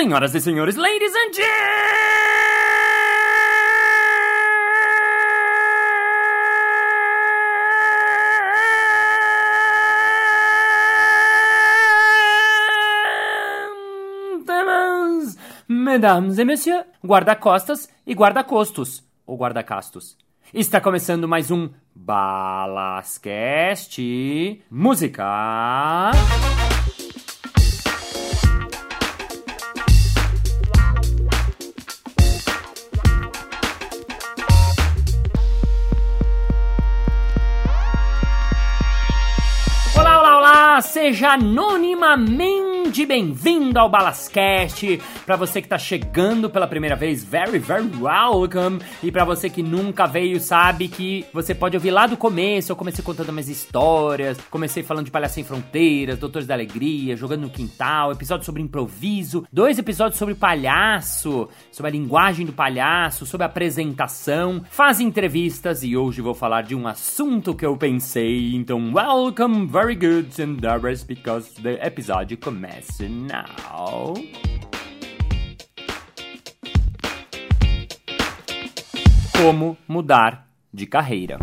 Senhoras e senhores, ladies and gentlemen, mesdames et messieurs, guarda-costas e guarda-costos, ou guarda-castos. Está começando mais um Balascast Música. Seja anonimamente bem-vindo ao Balascast. Para você que tá chegando pela primeira vez, very, very welcome. E para você que nunca veio, sabe que você pode ouvir lá do começo. Eu comecei contando minhas histórias, comecei falando de Palhaço Sem Fronteiras, Doutores da Alegria, Jogando no Quintal, episódio sobre improviso, dois episódios sobre palhaço, sobre a linguagem do palhaço, sobre apresentação, faz entrevistas e hoje vou falar de um assunto que eu pensei. Então, welcome, very good, and that because the episódio começa now. Como mudar de carreira.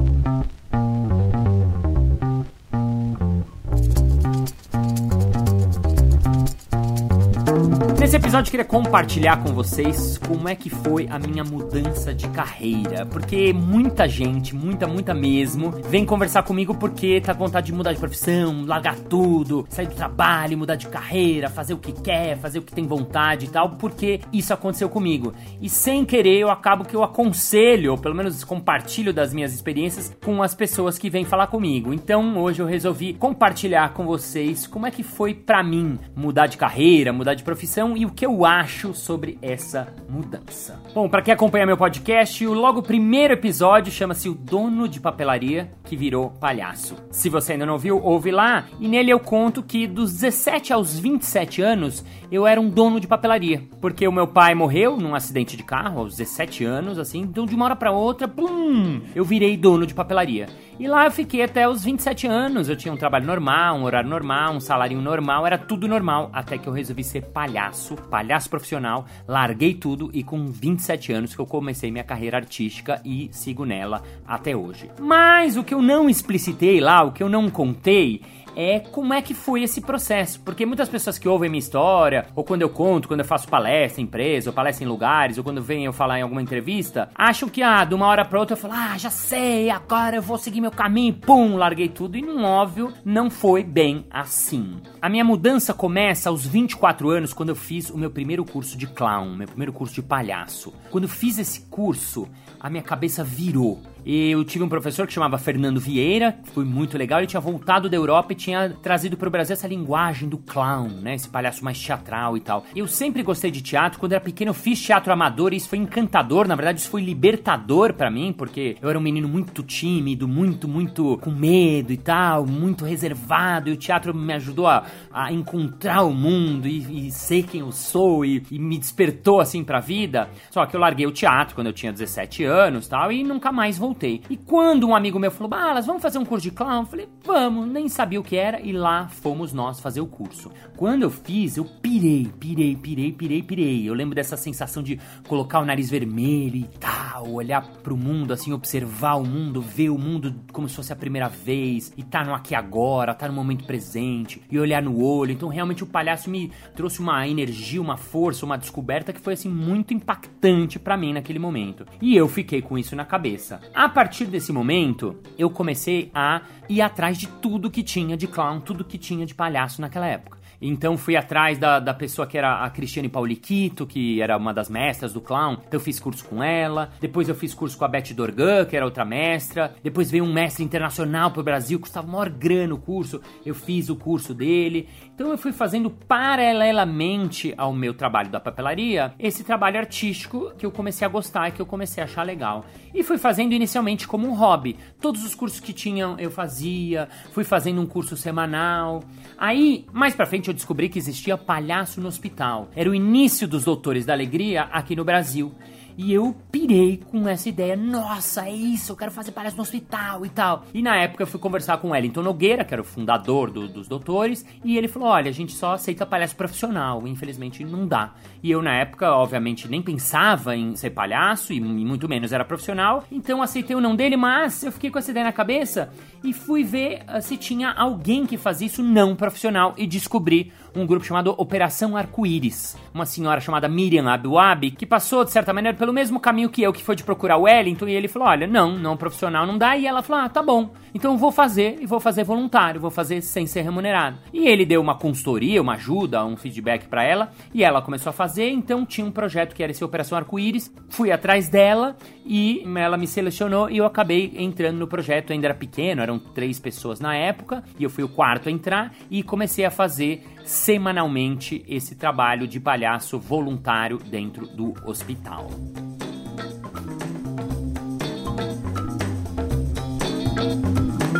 Episódio eu queria compartilhar com vocês como é que foi a minha mudança de carreira, porque muita gente, muita, muita mesmo, vem conversar comigo porque tá com vontade de mudar de profissão, largar tudo, sair do trabalho, mudar de carreira, fazer o que quer, fazer o que tem vontade e tal, porque isso aconteceu comigo. E sem querer eu acabo que eu aconselho, ou pelo menos compartilho das minhas experiências com as pessoas que vêm falar comigo. Então hoje eu resolvi compartilhar com vocês como é que foi pra mim mudar de carreira, mudar de profissão e o que eu acho sobre essa mudança. Bom, para quem acompanha meu podcast, o logo primeiro episódio chama-se O Dono de Papelaria que Virou Palhaço. Se você ainda não viu, ouve lá e nele eu conto que dos 17 aos 27 anos eu era um dono de papelaria, porque o meu pai morreu num acidente de carro aos 17 anos, assim, então de uma hora para outra, pum, eu virei dono de papelaria. E lá eu fiquei até os 27 anos. Eu tinha um trabalho normal, um horário normal, um salário normal, era tudo normal, até que eu resolvi ser palhaço, palhaço profissional, larguei tudo e com 27 anos que eu comecei minha carreira artística e sigo nela até hoje. Mas o que eu não explicitei lá, o que eu não contei, é como é que foi esse processo. Porque muitas pessoas que ouvem minha história, ou quando eu conto, quando eu faço palestra em empresa, ou palestra em lugares, ou quando vem eu falar em alguma entrevista, acham que, ah, de uma hora pra outra eu falo, ah, já sei, agora eu vou seguir meu caminho, pum, larguei tudo. E, no óbvio, não foi bem assim. A minha mudança começa aos 24 anos, quando eu fiz o meu primeiro curso de clown, meu primeiro curso de palhaço. Quando fiz esse curso, a minha cabeça virou. Eu tive um professor que chamava Fernando Vieira, que foi muito legal. Ele tinha voltado da Europa e tinha trazido para o Brasil essa linguagem do clown, né? Esse palhaço mais teatral e tal. Eu sempre gostei de teatro. Quando era pequeno, eu fiz teatro amador e isso foi encantador. Na verdade, isso foi libertador para mim, porque eu era um menino muito tímido, muito, muito com medo e tal, muito reservado. E o teatro me ajudou a, a encontrar o mundo e, e ser quem eu sou e, e me despertou assim pra vida. Só que eu larguei o teatro quando eu tinha 17 anos tal e nunca mais voltei E quando um amigo meu falou, Balas, vamos fazer um curso de clown? Eu falei, vamos, nem sabia o que era, e lá fomos nós fazer o curso. Quando eu fiz, eu pirei, pirei, pirei, pirei, pirei. Eu lembro dessa sensação de colocar o nariz vermelho e tal, olhar pro mundo, assim, observar o mundo, ver o mundo como se fosse a primeira vez, e tá no aqui agora, tá no momento presente, e olhar no olho. Então, realmente, o palhaço me trouxe uma energia, uma força, uma descoberta que foi, assim, muito impactante para mim naquele momento. E eu fiquei com isso na cabeça. A partir desse momento, eu comecei a ir atrás de tudo que tinha de clown, tudo que tinha de palhaço naquela época. Então fui atrás da, da pessoa que era a Cristiane Pauliquito, que era uma das mestras do clown. Então eu fiz curso com ela. Depois eu fiz curso com a Beth Dorgan, que era outra mestra. Depois veio um mestre internacional pro Brasil, custava maior grana o curso. Eu fiz o curso dele. Então eu fui fazendo paralelamente ao meu trabalho da papelaria, esse trabalho artístico que eu comecei a gostar e que eu comecei a achar legal. E fui fazendo inicialmente como um hobby. Todos os cursos que tinham eu fazia, fui fazendo um curso semanal. Aí, mais pra frente, eu descobri que existia palhaço no hospital. Era o início dos Doutores da Alegria aqui no Brasil. E eu pirei com essa ideia. Nossa, é isso, eu quero fazer palhaço no hospital e tal. E na época eu fui conversar com o Wellington Nogueira, que era o fundador do, dos doutores, e ele falou: olha, a gente só aceita palhaço profissional, infelizmente não dá. E eu, na época, obviamente, nem pensava em ser palhaço, e muito menos era profissional, então aceitei o não dele, mas eu fiquei com essa ideia na cabeça e fui ver uh, se tinha alguém que fazia isso não profissional e descobri um grupo chamado Operação Arco-Íris. Uma senhora chamada Miriam Abuabi, que passou, de certa maneira, pelo mesmo caminho que eu, que foi de procurar o Wellington, e ele falou: Olha, não, não profissional não dá. E ela falou: Ah, tá bom, então vou fazer, e vou fazer voluntário, vou fazer sem ser remunerado. E ele deu uma consultoria, uma ajuda, um feedback para ela, e ela começou a fazer. Então tinha um projeto que era esse Operação Arco-Íris. Fui atrás dela e ela me selecionou e eu acabei entrando no projeto. Ainda era pequeno, eram três pessoas na época, e eu fui o quarto a entrar e comecei a fazer semanalmente esse trabalho de palhaço voluntário dentro do hospital. うん。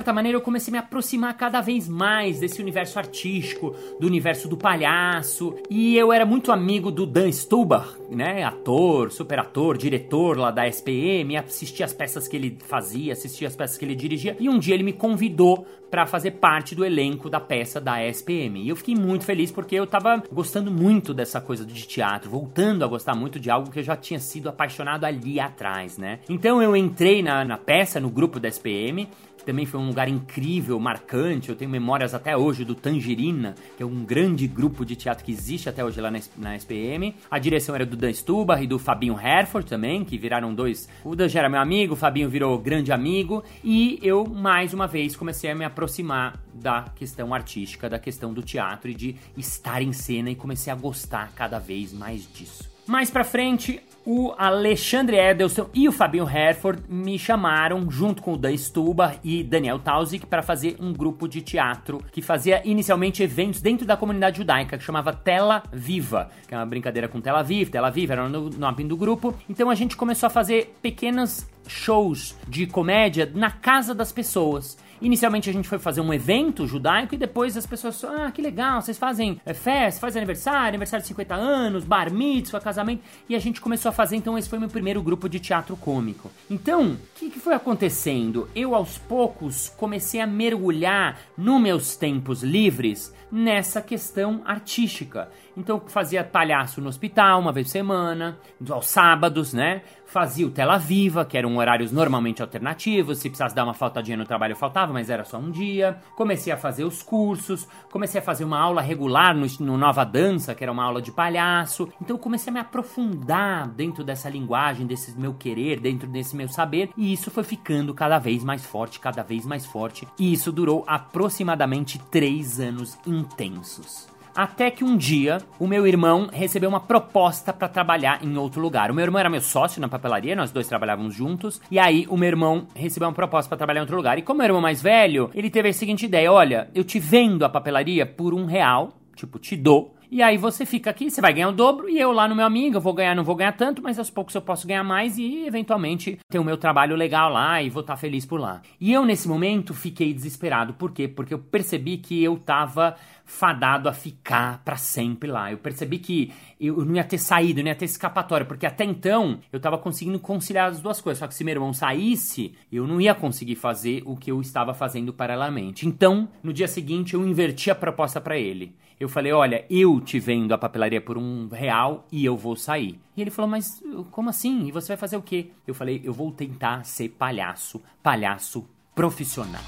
Certa maneira, eu comecei a me aproximar cada vez mais desse universo artístico, do universo do palhaço. E eu era muito amigo do Dan Stubar, né? Ator, super ator, diretor lá da SPM. Assistia as peças que ele fazia, assistia as peças que ele dirigia. E um dia ele me convidou para fazer parte do elenco da peça da SPM. E eu fiquei muito feliz porque eu tava gostando muito dessa coisa de teatro, voltando a gostar muito de algo que eu já tinha sido apaixonado ali atrás, né? Então eu entrei na, na peça, no grupo da SPM, também foi um lugar incrível, marcante. Eu tenho memórias até hoje do Tangerina, que é um grande grupo de teatro que existe até hoje lá na, na SPM. A direção era do Dan Stubar e do Fabinho Herford também, que viraram dois. O Dan já era meu amigo, o Fabinho virou grande amigo. E eu, mais uma vez, comecei a me aproximar da questão artística, da questão do teatro e de estar em cena e comecei a gostar cada vez mais disso. Mais pra frente, o Alexandre Edelson e o Fabinho Herford me chamaram, junto com o Dan Stuba e Daniel Tauzik, para fazer um grupo de teatro que fazia inicialmente eventos dentro da comunidade judaica, que chamava Tela Viva, que é uma brincadeira com Tela Viva, Tela Viva era o nome do grupo. Então a gente começou a fazer pequenos shows de comédia na casa das pessoas. Inicialmente a gente foi fazer um evento judaico e depois as pessoas, ah, que legal, vocês fazem é, festa, fazem aniversário, aniversário de 50 anos, bar mitzvah, casamento. E a gente começou a fazer, então esse foi meu primeiro grupo de teatro cômico. Então, o que, que foi acontecendo? Eu aos poucos comecei a mergulhar nos meus tempos livres nessa questão artística. Então fazia palhaço no hospital uma vez por semana, aos sábados, né? Fazia o Tela Viva, que eram horários normalmente alternativos. Se precisasse dar uma faltadinha no trabalho, eu faltava, mas era só um dia. Comecei a fazer os cursos, comecei a fazer uma aula regular no, no Nova Dança, que era uma aula de palhaço. Então comecei a me aprofundar dentro dessa linguagem, desse meu querer, dentro desse meu saber. E isso foi ficando cada vez mais forte, cada vez mais forte. E isso durou aproximadamente três anos intensos. Até que um dia o meu irmão recebeu uma proposta para trabalhar em outro lugar. O meu irmão era meu sócio na papelaria, nós dois trabalhávamos juntos. E aí o meu irmão recebeu uma proposta para trabalhar em outro lugar. E como meu irmão mais velho, ele teve a seguinte ideia: olha, eu te vendo a papelaria por um real, tipo, te dou. E aí você fica aqui, você vai ganhar o dobro, e eu lá no meu amigo, eu vou ganhar, não vou ganhar tanto, mas aos poucos eu posso ganhar mais e eventualmente ter o meu trabalho legal lá e vou estar feliz por lá. E eu nesse momento fiquei desesperado. Por quê? Porque eu percebi que eu tava fadado a ficar para sempre lá. Eu percebi que eu não ia ter saído, não ia ter escapatória, porque até então eu estava conseguindo conciliar as duas coisas. Só que se meu irmão saísse, eu não ia conseguir fazer o que eu estava fazendo paralelamente. Então, no dia seguinte, eu inverti a proposta para ele. Eu falei: Olha, eu te vendo a papelaria por um real e eu vou sair. E ele falou: Mas como assim? E você vai fazer o quê? Eu falei: Eu vou tentar ser palhaço, palhaço profissional.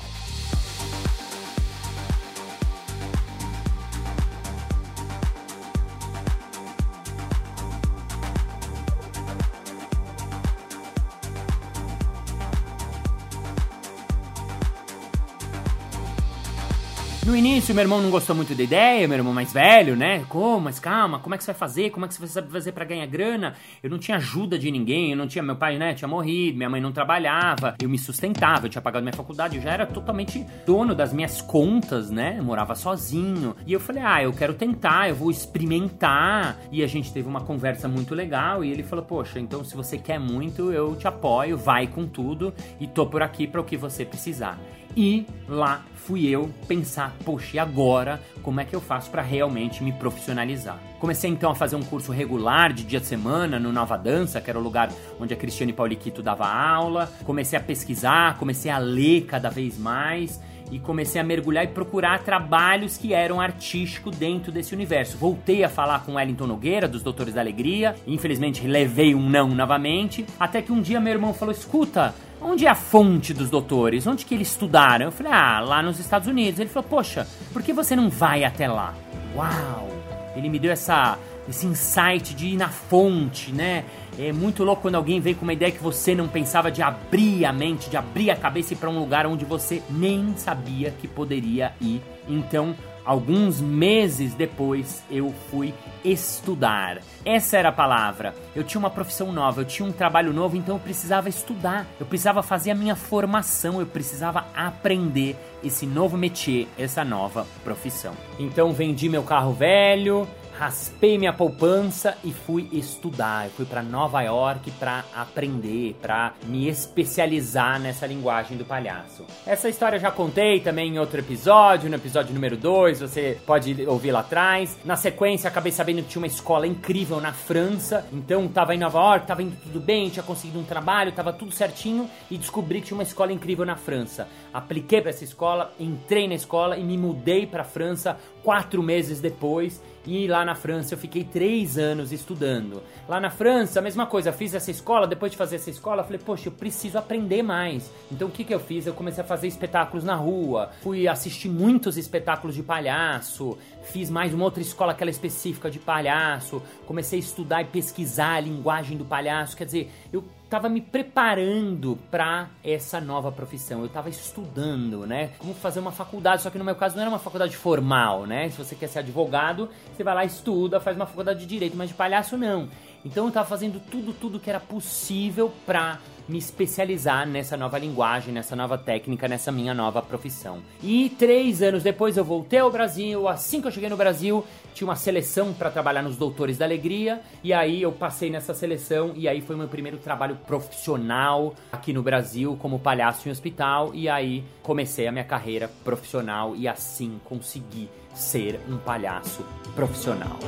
Início, meu irmão não gostou muito da ideia, meu irmão mais velho, né? Como? Mas calma, como é que você vai fazer? Como é que você vai fazer para ganhar grana? Eu não tinha ajuda de ninguém, eu não tinha. Meu pai, né? Tinha morrido, minha mãe não trabalhava, eu me sustentava, eu tinha pagado minha faculdade, eu já era totalmente dono das minhas contas, né? Eu morava sozinho. E eu falei, ah, eu quero tentar, eu vou experimentar. E a gente teve uma conversa muito legal. E ele falou, poxa, então se você quer muito, eu te apoio, vai com tudo e tô por aqui para o que você precisar. E lá fui eu pensar, poxa, e agora como é que eu faço para realmente me profissionalizar? Comecei então a fazer um curso regular de dia de semana no Nova Dança, que era o lugar onde a Cristiane Pauliquito dava aula. Comecei a pesquisar, comecei a ler cada vez mais e comecei a mergulhar e procurar trabalhos que eram artísticos dentro desse universo. Voltei a falar com Wellington Nogueira, dos Doutores da Alegria, infelizmente levei um não novamente, até que um dia meu irmão falou: escuta, onde é a fonte dos doutores? Onde que eles estudaram? Eu falei, ah, lá nos Estados Unidos. Ele falou, poxa, por que você não vai até lá? Uau! Ele me deu essa, esse insight de ir na fonte, né? É muito louco quando alguém vem com uma ideia que você não pensava de abrir a mente, de abrir a cabeça para um lugar onde você nem sabia que poderia ir. Então, alguns meses depois, eu fui estudar. Essa era a palavra. Eu tinha uma profissão nova, eu tinha um trabalho novo, então eu precisava estudar. Eu precisava fazer a minha formação, eu precisava aprender esse novo métier, essa nova profissão. Então vendi meu carro velho, raspei minha poupança e fui estudar. Eu fui para Nova York para aprender, para me especializar nessa linguagem do palhaço. Essa história eu já contei também em outro episódio, no episódio número 2, você pode ouvir lá atrás. Na sequência, acabei sabendo que tinha uma escola incrível na França, então tava em Nova York, tava indo tudo bem, tinha conseguido um trabalho, tava tudo certinho e descobri que tinha uma escola incrível na França. Apliquei para essa escola, entrei na escola e me mudei para França quatro meses depois e lá na França eu fiquei três anos estudando. Lá na França, a mesma coisa, fiz essa escola, depois de fazer essa escola, falei, poxa, eu preciso aprender mais. Então o que, que eu fiz? Eu comecei a fazer espetáculos na rua, fui assistir muitos espetáculos de palhaço, fiz mais uma outra escola, aquela específica de palhaço, comecei a estudar e pesquisar a linguagem do palhaço, quer dizer, eu estava me preparando para essa nova profissão. Eu estava estudando, né? Como fazer uma faculdade, só que no meu caso não era uma faculdade formal, né? Se você quer ser advogado, você vai lá, estuda, faz uma faculdade de direito, mas de palhaço não. Então eu estava fazendo tudo, tudo que era possível para me especializar nessa nova linguagem, nessa nova técnica, nessa minha nova profissão. E três anos depois eu voltei ao Brasil. Assim que eu cheguei no Brasil, tinha uma seleção para trabalhar nos Doutores da Alegria. E aí eu passei nessa seleção. E aí foi meu primeiro trabalho profissional aqui no Brasil, como palhaço em hospital. E aí comecei a minha carreira profissional e assim consegui ser um palhaço profissional.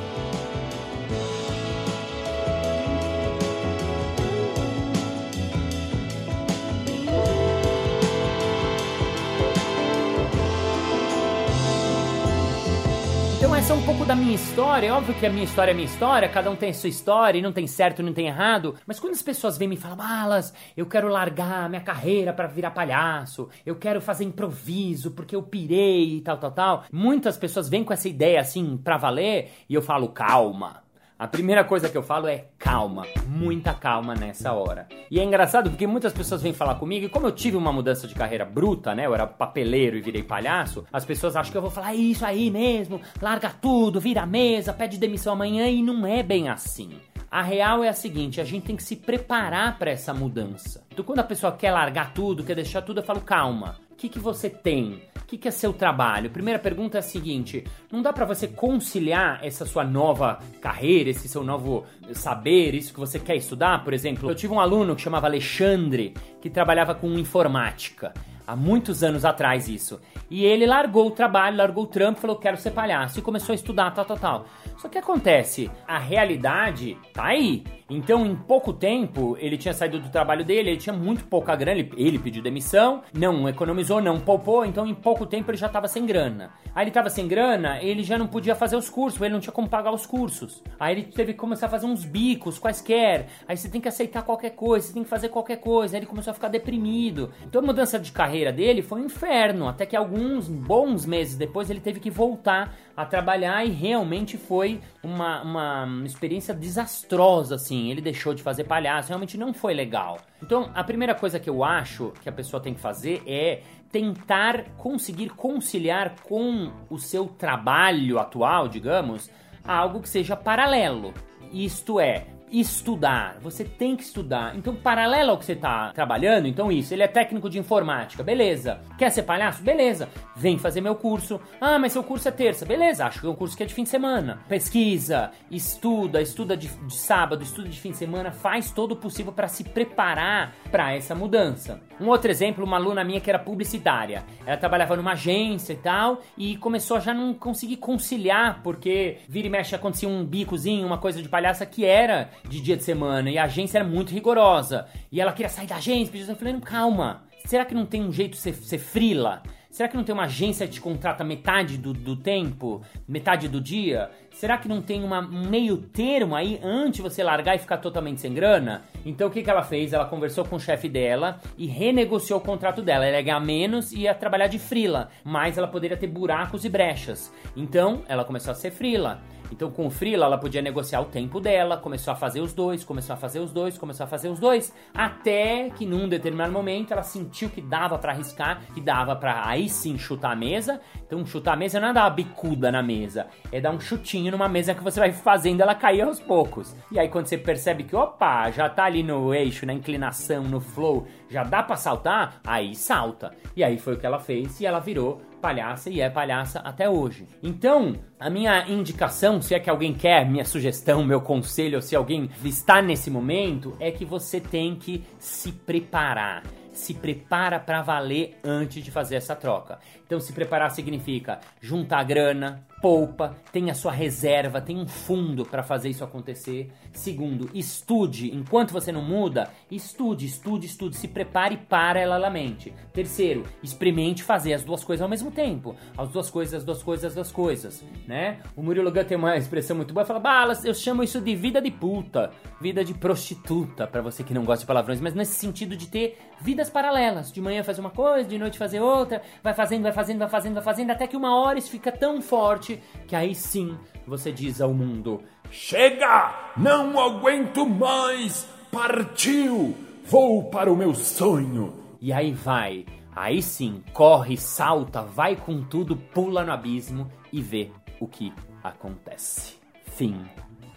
É um pouco da minha história. É óbvio que a minha história é minha história, cada um tem a sua história e não tem certo e não tem errado. Mas quando as pessoas vêm me falam, Balas, eu quero largar minha carreira para virar palhaço, eu quero fazer improviso porque eu pirei e tal, tal, tal. Muitas pessoas vêm com essa ideia assim pra valer e eu falo, calma a primeira coisa que eu falo é calma, muita calma nessa hora. E é engraçado porque muitas pessoas vêm falar comigo e como eu tive uma mudança de carreira bruta, né? Eu era papeleiro e virei palhaço, as pessoas acham que eu vou falar isso aí mesmo, larga tudo, vira a mesa, pede demissão amanhã e não é bem assim. A real é a seguinte, a gente tem que se preparar para essa mudança. Então quando a pessoa quer largar tudo, quer deixar tudo, eu falo calma. O que, que você tem? O que, que é seu trabalho? Primeira pergunta é a seguinte: não dá para você conciliar essa sua nova carreira, esse seu novo saber, isso que você quer estudar? Por exemplo, eu tive um aluno que chamava Alexandre, que trabalhava com informática há muitos anos atrás isso. E ele largou o trabalho, largou o trampo, falou: quero ser palhaço, e começou a estudar, tal, tal, tal. Só que acontece, a realidade tá aí. Então, em pouco tempo, ele tinha saído do trabalho dele, ele tinha muito pouca grana, ele, ele pediu demissão, não economizou, não poupou, então em pouco tempo ele já estava sem grana. Aí ele estava sem grana, ele já não podia fazer os cursos, ele não tinha como pagar os cursos. Aí ele teve que começar a fazer uns bicos, quaisquer. Aí você tem que aceitar qualquer coisa, você tem que fazer qualquer coisa. Aí ele começou a ficar deprimido. Então a mudança de carreira dele foi um inferno, até que alguns bons meses depois ele teve que voltar a trabalhar e realmente foi uma, uma experiência desastrosa, assim. Ele deixou de fazer palhaço, realmente não foi legal. Então, a primeira coisa que eu acho que a pessoa tem que fazer é tentar conseguir conciliar com o seu trabalho atual, digamos, algo que seja paralelo. Isto é, estudar. Você tem que estudar. Então, paralelo ao que você está trabalhando, então isso, ele é técnico de informática, beleza. Quer ser palhaço? Beleza. Vem fazer meu curso. Ah, mas seu curso é terça. Beleza, acho que é um curso que é de fim de semana. Pesquisa, estuda, estuda de, de sábado, estuda de fim de semana, faz todo o possível para se preparar para essa mudança. Um outro exemplo, uma aluna minha que era publicitária. Ela trabalhava numa agência e tal, e começou a já não conseguir conciliar, porque vira e mexe acontecia um bicozinho, uma coisa de palhaça que era de dia de semana, e a agência era muito rigorosa. E ela queria sair da agência, eu falei, calma, será que não tem um jeito de ser, ser frila? Será que não tem uma agência que te contrata metade do, do tempo, metade do dia? Será que não tem uma, um meio termo aí antes de você largar e ficar totalmente sem grana? Então o que, que ela fez? Ela conversou com o chefe dela e renegociou o contrato dela. Ela ia ganhar menos e ia trabalhar de frila, mas ela poderia ter buracos e brechas. Então ela começou a ser frila. Então, com o Freela, ela podia negociar o tempo dela, começou a fazer os dois, começou a fazer os dois, começou a fazer os dois, até que num determinado momento ela sentiu que dava para arriscar, que dava para aí sim chutar a mesa. Então, chutar a mesa não é dar uma bicuda na mesa, é dar um chutinho numa mesa que você vai fazendo ela cair aos poucos. E aí, quando você percebe que, opa, já tá ali no eixo, na inclinação, no flow, já dá para saltar, aí salta. E aí foi o que ela fez e ela virou palhaça e é palhaça até hoje. Então, a minha indicação, se é que alguém quer, minha sugestão, meu conselho, ou se alguém está nesse momento, é que você tem que se preparar se prepara para valer antes de fazer essa troca. Então, se preparar significa juntar grana, poupa, tem a sua reserva, tem um fundo para fazer isso acontecer. Segundo, estude. Enquanto você não muda, estude, estude, estude, se prepare paralelamente. Terceiro, experimente fazer as duas coisas ao mesmo tempo. As duas coisas, as duas coisas, as duas coisas, né? O Murilo Gun tem uma expressão muito boa, fala: "Balas, eu chamo isso de vida de puta, vida de prostituta", para você que não gosta de palavrões, mas nesse sentido de ter vidas paralelas. De manhã fazer uma coisa, de noite fazer outra, vai fazendo, vai fazendo, vai fazendo, vai fazendo, até que uma hora isso fica tão forte que aí sim você diz ao mundo: Chega! Não aguento mais! Partiu! Vou para o meu sonho! E aí vai, aí sim, corre, salta, vai com tudo, pula no abismo e vê o que acontece. Fim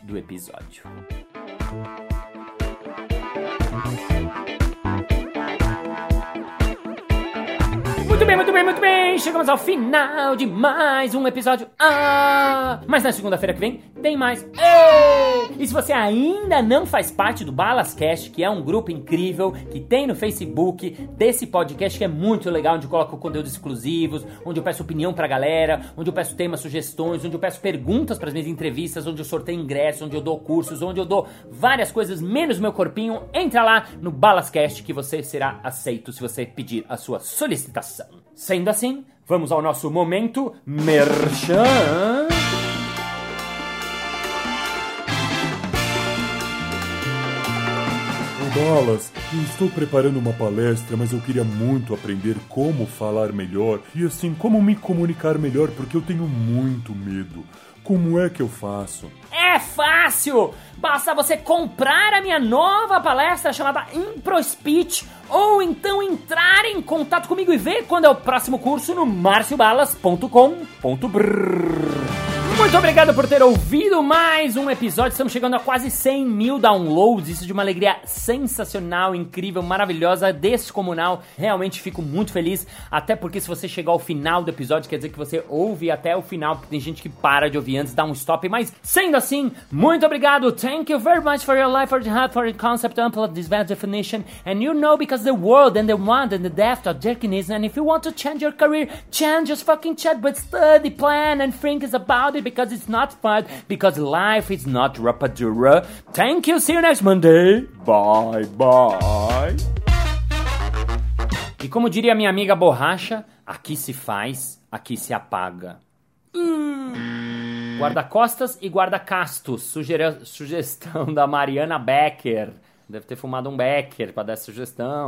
do episódio. Muito bem, muito bem, muito bem. Chegamos ao final de mais um episódio. Ah! Mas na segunda-feira que vem tem mais. Ei! E se você ainda não faz parte do Balascast, que é um grupo incrível que tem no Facebook desse podcast que é muito legal, onde eu coloco conteúdos exclusivos, onde eu peço opinião pra galera, onde eu peço temas, sugestões, onde eu peço perguntas para as minhas entrevistas, onde eu sorteio ingressos, onde eu dou cursos, onde eu dou várias coisas, menos meu corpinho. Entra lá no Balascast que você será aceito se você pedir a sua solicitação. Sendo assim, vamos ao nosso momento Merchan. Balas, eu estou preparando uma palestra, mas eu queria muito aprender como falar melhor e assim como me comunicar melhor, porque eu tenho muito medo. Como é que eu faço? É fácil! Basta você comprar a minha nova palestra chamada Impro Speech ou então entrar em contato comigo e ver quando é o próximo curso no marciobalas.com.br. Muito obrigado por ter ouvido mais um episódio. Estamos chegando a quase 100 mil downloads. Isso de uma alegria sensacional, incrível, maravilhosa, descomunal. Realmente fico muito feliz. Até porque se você chegar ao final do episódio, quer dizer que você ouve até o final. Porque tem gente que para de ouvir antes, dá um stop. Mas sendo assim, muito obrigado. Thank you very much for your life, for the heart, for the concept, of this bad definition. And you know, because the world and the want and the depth of jerkiness. And if you want to change your career, change just fucking chat, but study, plan, and think about it. Because it's not fun, because life is not rapadura. Thank you, see you next Monday. Bye, bye. E como diria minha amiga Borracha, aqui se faz, aqui se apaga. Hum. Guarda-costas e guarda-castos. Sugestão da Mariana Becker. Deve ter fumado um Becker para dar sugestão.